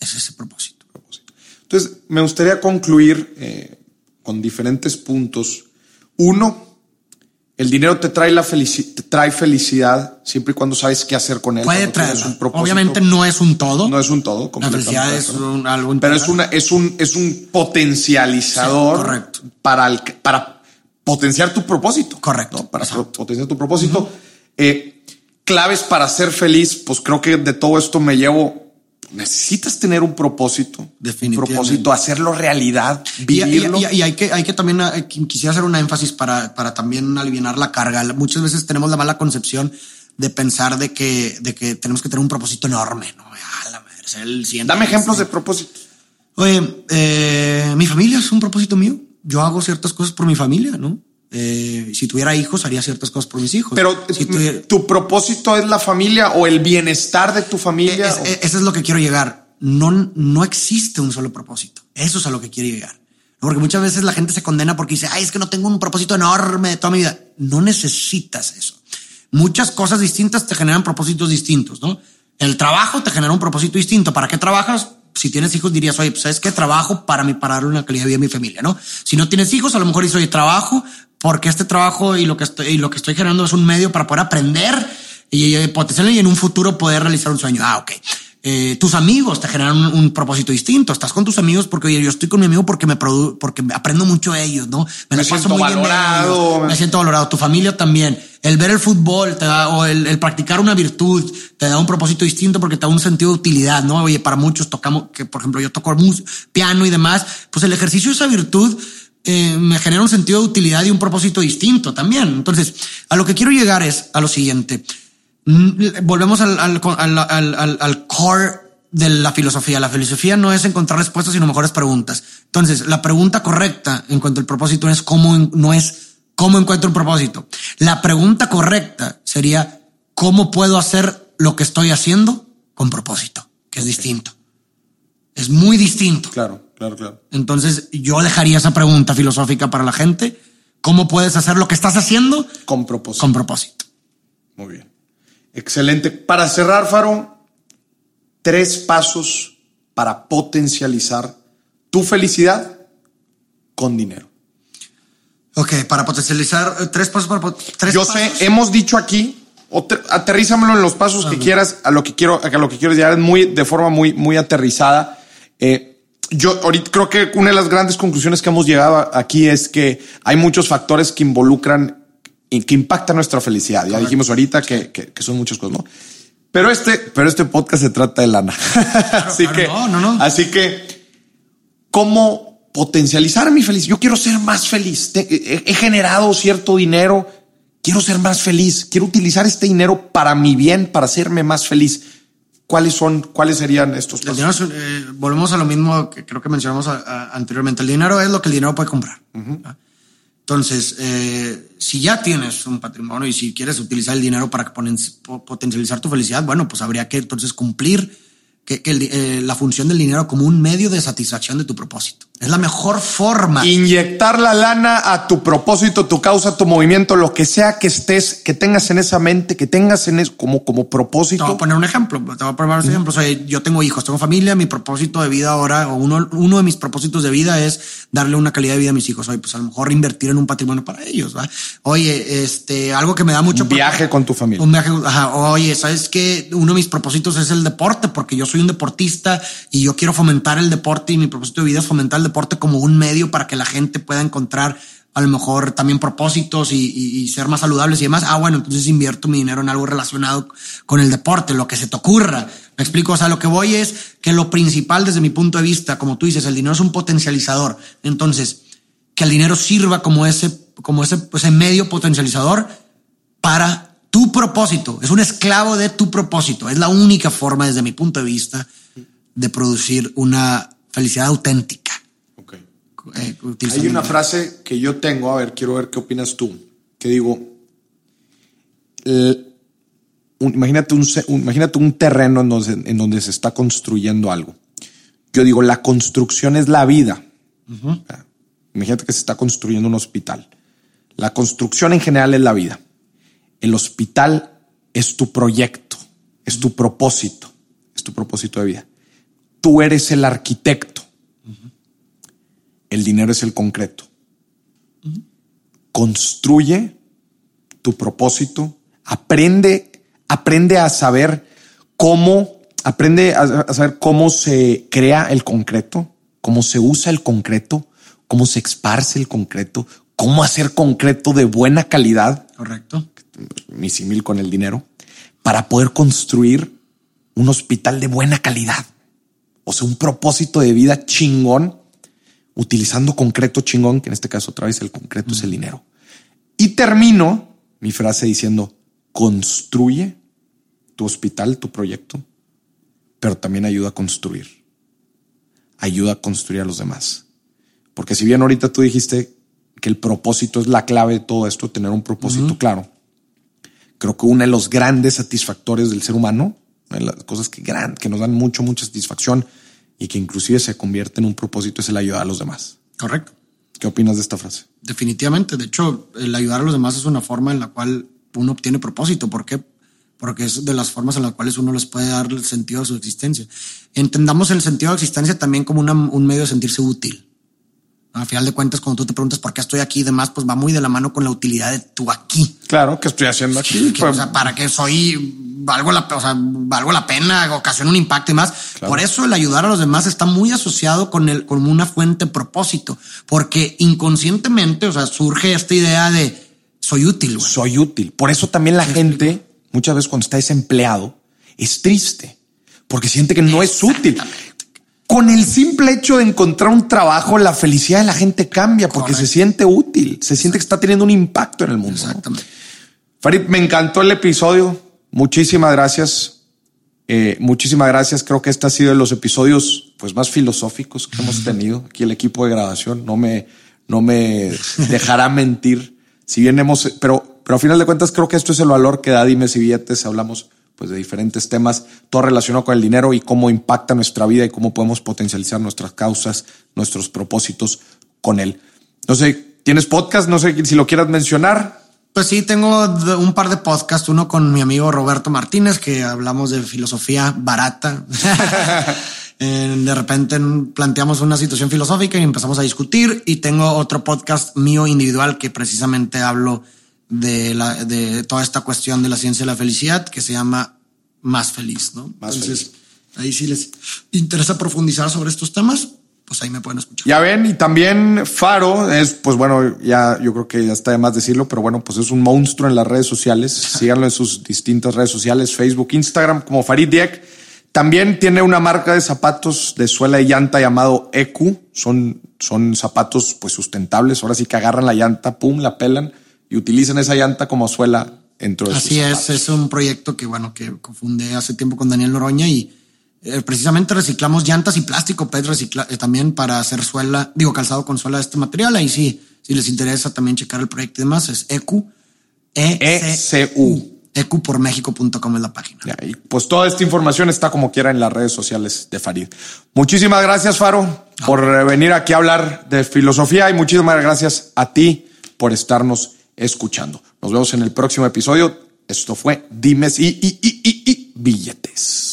es ese propósito. Entonces, me gustaría concluir eh, con diferentes puntos. Uno, el dinero te trae, la te trae felicidad siempre y cuando sabes qué hacer con él. Puede traer. Obviamente no es un todo. No es un todo. La felicidad es un, algo Pero es, una, es, un, es un potencializador para, el, para potenciar tu propósito. Correcto. Para potenciar tu propósito. Eh, claves para ser feliz, pues creo que de todo esto me llevo necesitas tener un propósito, un propósito, hacerlo realidad, vivirlo. Y, hay que, hay que también, eh, quisiera hacer un énfasis para, para también aliviar la carga. Muchas veces tenemos la mala concepción de pensar de que, de que tenemos que tener un propósito enorme, ¿no? la el Dame ejemplos de propósitos. Oye, eh, mi familia es un propósito mío. Yo hago ciertas cosas por mi familia, ¿no? Eh, si tuviera hijos, haría ciertas cosas por mis hijos. Pero tu propósito es la familia o el bienestar de tu familia. eso es lo que quiero llegar. No, no existe un solo propósito. Eso es a lo que quiero llegar. Porque muchas veces la gente se condena porque dice, ay, es que no tengo un propósito enorme de toda mi vida. No necesitas eso. Muchas cosas distintas te generan propósitos distintos, ¿no? El trabajo te genera un propósito distinto. ¿Para qué trabajas? si tienes hijos dirías, oye, pues sabes que trabajo para mi, para darle una calidad de vida a mi familia, ¿no? Si no tienes hijos, a lo mejor dices, oye, trabajo porque este trabajo y lo que estoy, y lo que estoy generando es un medio para poder aprender y, y potencialmente y en un futuro poder realizar un sueño. Ah, ok. Eh, tus amigos te generan un, propósito distinto. Estás con tus amigos porque oye, yo estoy con mi amigo porque me porque aprendo mucho de ellos, ¿no? Me, me siento valorado. Me siento valorado. Tu familia también. El ver el fútbol te da, o el, el, practicar una virtud te da un propósito distinto porque te da un sentido de utilidad, ¿no? Oye, para muchos tocamos, que por ejemplo yo toco piano y demás, pues el ejercicio de esa virtud eh, me genera un sentido de utilidad y un propósito distinto también. Entonces, a lo que quiero llegar es a lo siguiente. Mm, volvemos al, al, al, al, core de la filosofía. La filosofía no es encontrar respuestas, sino mejores preguntas. Entonces, la pregunta correcta en cuanto al propósito es cómo, no es cómo encuentro un propósito. La pregunta correcta sería cómo puedo hacer lo que estoy haciendo con propósito, que es distinto. Es muy distinto. Claro, claro, claro. Entonces yo dejaría esa pregunta filosófica para la gente. ¿Cómo puedes hacer lo que estás haciendo? Con propósito. Con propósito. Muy bien. Excelente. Para cerrar, Faro, tres pasos para potencializar tu felicidad con dinero. Ok, para potencializar eh, tres pasos para tres Yo sé, hemos dicho aquí aterrízamelo en los pasos que quieras, a lo que quiero, a lo que quiero llegar, muy, de forma muy, muy aterrizada. Eh, yo ahorita creo que una de las grandes conclusiones que hemos llegado aquí es que hay muchos factores que involucran y que impactan nuestra felicidad. Ya dijimos ahorita que, que, son muchas cosas, ¿no? Pero este, pero este podcast se trata de lana. así que, no, no, no. así que, ¿cómo potencializar mi felicidad? Yo quiero ser más feliz. he generado cierto dinero quiero ser más feliz, quiero utilizar este dinero para mi bien, para hacerme más feliz. ¿Cuáles son, cuáles serían estos pasos? Eh, volvemos a lo mismo que creo que mencionamos anteriormente. El dinero es lo que el dinero puede comprar. Entonces, eh, si ya tienes un patrimonio y si quieres utilizar el dinero para potencializar tu felicidad, bueno, pues habría que entonces cumplir que, eh, la función del dinero como un medio de satisfacción de tu propósito. Es la mejor forma. Inyectar la lana a tu propósito, tu causa, tu movimiento, lo que sea que estés, que tengas en esa mente, que tengas en eso como, como propósito. Te voy a poner un ejemplo. Te voy a poner un ejemplo. yo tengo hijos, tengo familia. Mi propósito de vida ahora, o uno, uno de mis propósitos de vida es darle una calidad de vida a mis hijos. Oye, pues a lo mejor invertir en un patrimonio para ellos. ¿va? Oye, este, algo que me da mucho. Un viaje con tu familia. Un viaje. Ajá. Oye, sabes que uno de mis propósitos es el deporte, porque yo soy un deportista y yo quiero fomentar el deporte y mi propósito de vida es fomentar el deporte como un medio para que la gente pueda encontrar a lo mejor también propósitos y, ser más saludables y demás. Ah, bueno, entonces invierto mi dinero en algo relacionado con el deporte, lo que se te ocurra. Me explico, o sea, lo que voy es que lo principal desde mi punto de vista, como tú dices, el dinero es un potencializador. Entonces, que el dinero sirva como ese, como ese, ese medio potencializador para tu propósito. Es un esclavo de tu propósito. Es la única forma, desde mi punto de vista, de producir una felicidad auténtica. Eh, Hay una frase que yo tengo, a ver, quiero ver qué opinas tú, que digo, imagínate, un, imagínate un terreno en donde, se está construyendo algo. Yo digo, la construcción es la vida. Imagínate que se está construyendo un hospital. La construcción en general es la vida. El hospital es tu proyecto, es tu propósito, es tu propósito de vida. Tú eres el arquitecto. El dinero es el concreto. Construye tu propósito, aprende, aprende a saber cómo, aprende a, saber cómo se crea el concreto, cómo se usa el concreto, cómo se esparce el concreto, cómo hacer concreto de buena calidad. Correcto. Mi simil con el dinero para poder construir un hospital de buena calidad. O sea, un propósito de vida chingón utilizando concreto chingón, que en este caso otra vez el concreto es el dinero. Y termino mi frase diciendo, construye tu hospital, tu proyecto, pero también ayuda a construir. Ayuda a construir a los demás. Porque si bien ahorita tú dijiste que el propósito es la clave de todo esto, tener un propósito claro, creo que uno de los grandes satisfactores del ser humano, de las cosas que, gran, que nos dan mucho, mucha satisfacción y que inclusive se convierte en un propósito es el ayudar a los demás. Correcto. ¿Qué opinas de esta frase? Definitivamente. De hecho, el ayudar a los demás es una forma en la cual uno obtiene propósito. ¿Por qué? Porque es de las formas en las cuales uno les puede dar el sentido a su existencia. Entendamos el sentido de existencia también como un medio de sentirse útil. A final de cuentas, cuando tú te preguntas por qué estoy aquí y demás, pues va muy de la mano con la utilidad de tú aquí. Claro, ¿qué estoy haciendo aquí? o sea, para qué soy, valgo la, o sea, valgo la pena, ocasiona un impacto y más. Por eso el ayudar a los demás está muy asociado con el, con una fuente de propósito, porque inconscientemente, o sea, surge esta idea de soy útil. Soy útil. Por eso también la gente, muchas veces cuando está desempleado, es triste, porque siente que no es útil con el simple hecho de encontrar un trabajo, la felicidad de la gente cambia porque se siente útil, se siente que está teniendo un impacto en el mundo. Exactamente. Farid, me encantó el episodio. Muchísimas gracias. Eh, muchísimas gracias. Creo que este ha sido de los episodios pues, más filosóficos que hemos tenido. Aquí el equipo de grabación no me, no me dejará mentir. Si bien hemos, pero, pero a final de cuentas creo que esto es el valor que da Dimes y Billetes. Hablamos pues de diferentes temas, todo relacionado con el dinero y cómo impacta nuestra vida y cómo podemos potencializar nuestras causas, nuestros propósitos con él. No sé, ¿tienes podcast? No sé si lo quieras mencionar. Pues sí, tengo un par de podcasts, uno con mi amigo Roberto Martínez, que hablamos de filosofía barata. de repente planteamos una situación filosófica y empezamos a discutir y tengo otro podcast mío individual que precisamente hablo de, la, de toda esta cuestión de la ciencia de la felicidad que se llama Más Feliz, ¿no? Entonces, ahí sí les interesa profundizar sobre estos temas, pues ahí me pueden escuchar. Ya ven, y también Faro es, pues bueno, ya yo creo que ya está de más decirlo, pero bueno, pues es un monstruo en las redes sociales. Síganlo en sus distintas redes sociales, Facebook, Instagram, como Farid Diek. También tiene una marca de zapatos de suela y llanta llamado EQ. Son, son zapatos pues sustentables. Ahora sí que agarran la llanta, pum, la pelan y utilizan esa llanta como suela dentro de Así es, es un proyecto que, bueno, que confundé hace tiempo con Daniel Noroña y eh, precisamente reciclamos llantas y plástico PET recicla, eh, también para hacer suela, digo, calzado con suela de este material. Ahí sí, si les interesa también checar el proyecto y demás, es EQ. E-C-U. ecupormexico.com es la página. y pues toda esta información está como quiera en las redes sociales de Farid. Muchísimas gracias, Faro, por venir aquí a hablar de filosofía y muchísimas gracias a ti por estarnos escuchando. Nos vemos en el próximo episodio. Esto fue Dimes y, y, y, y, y billetes.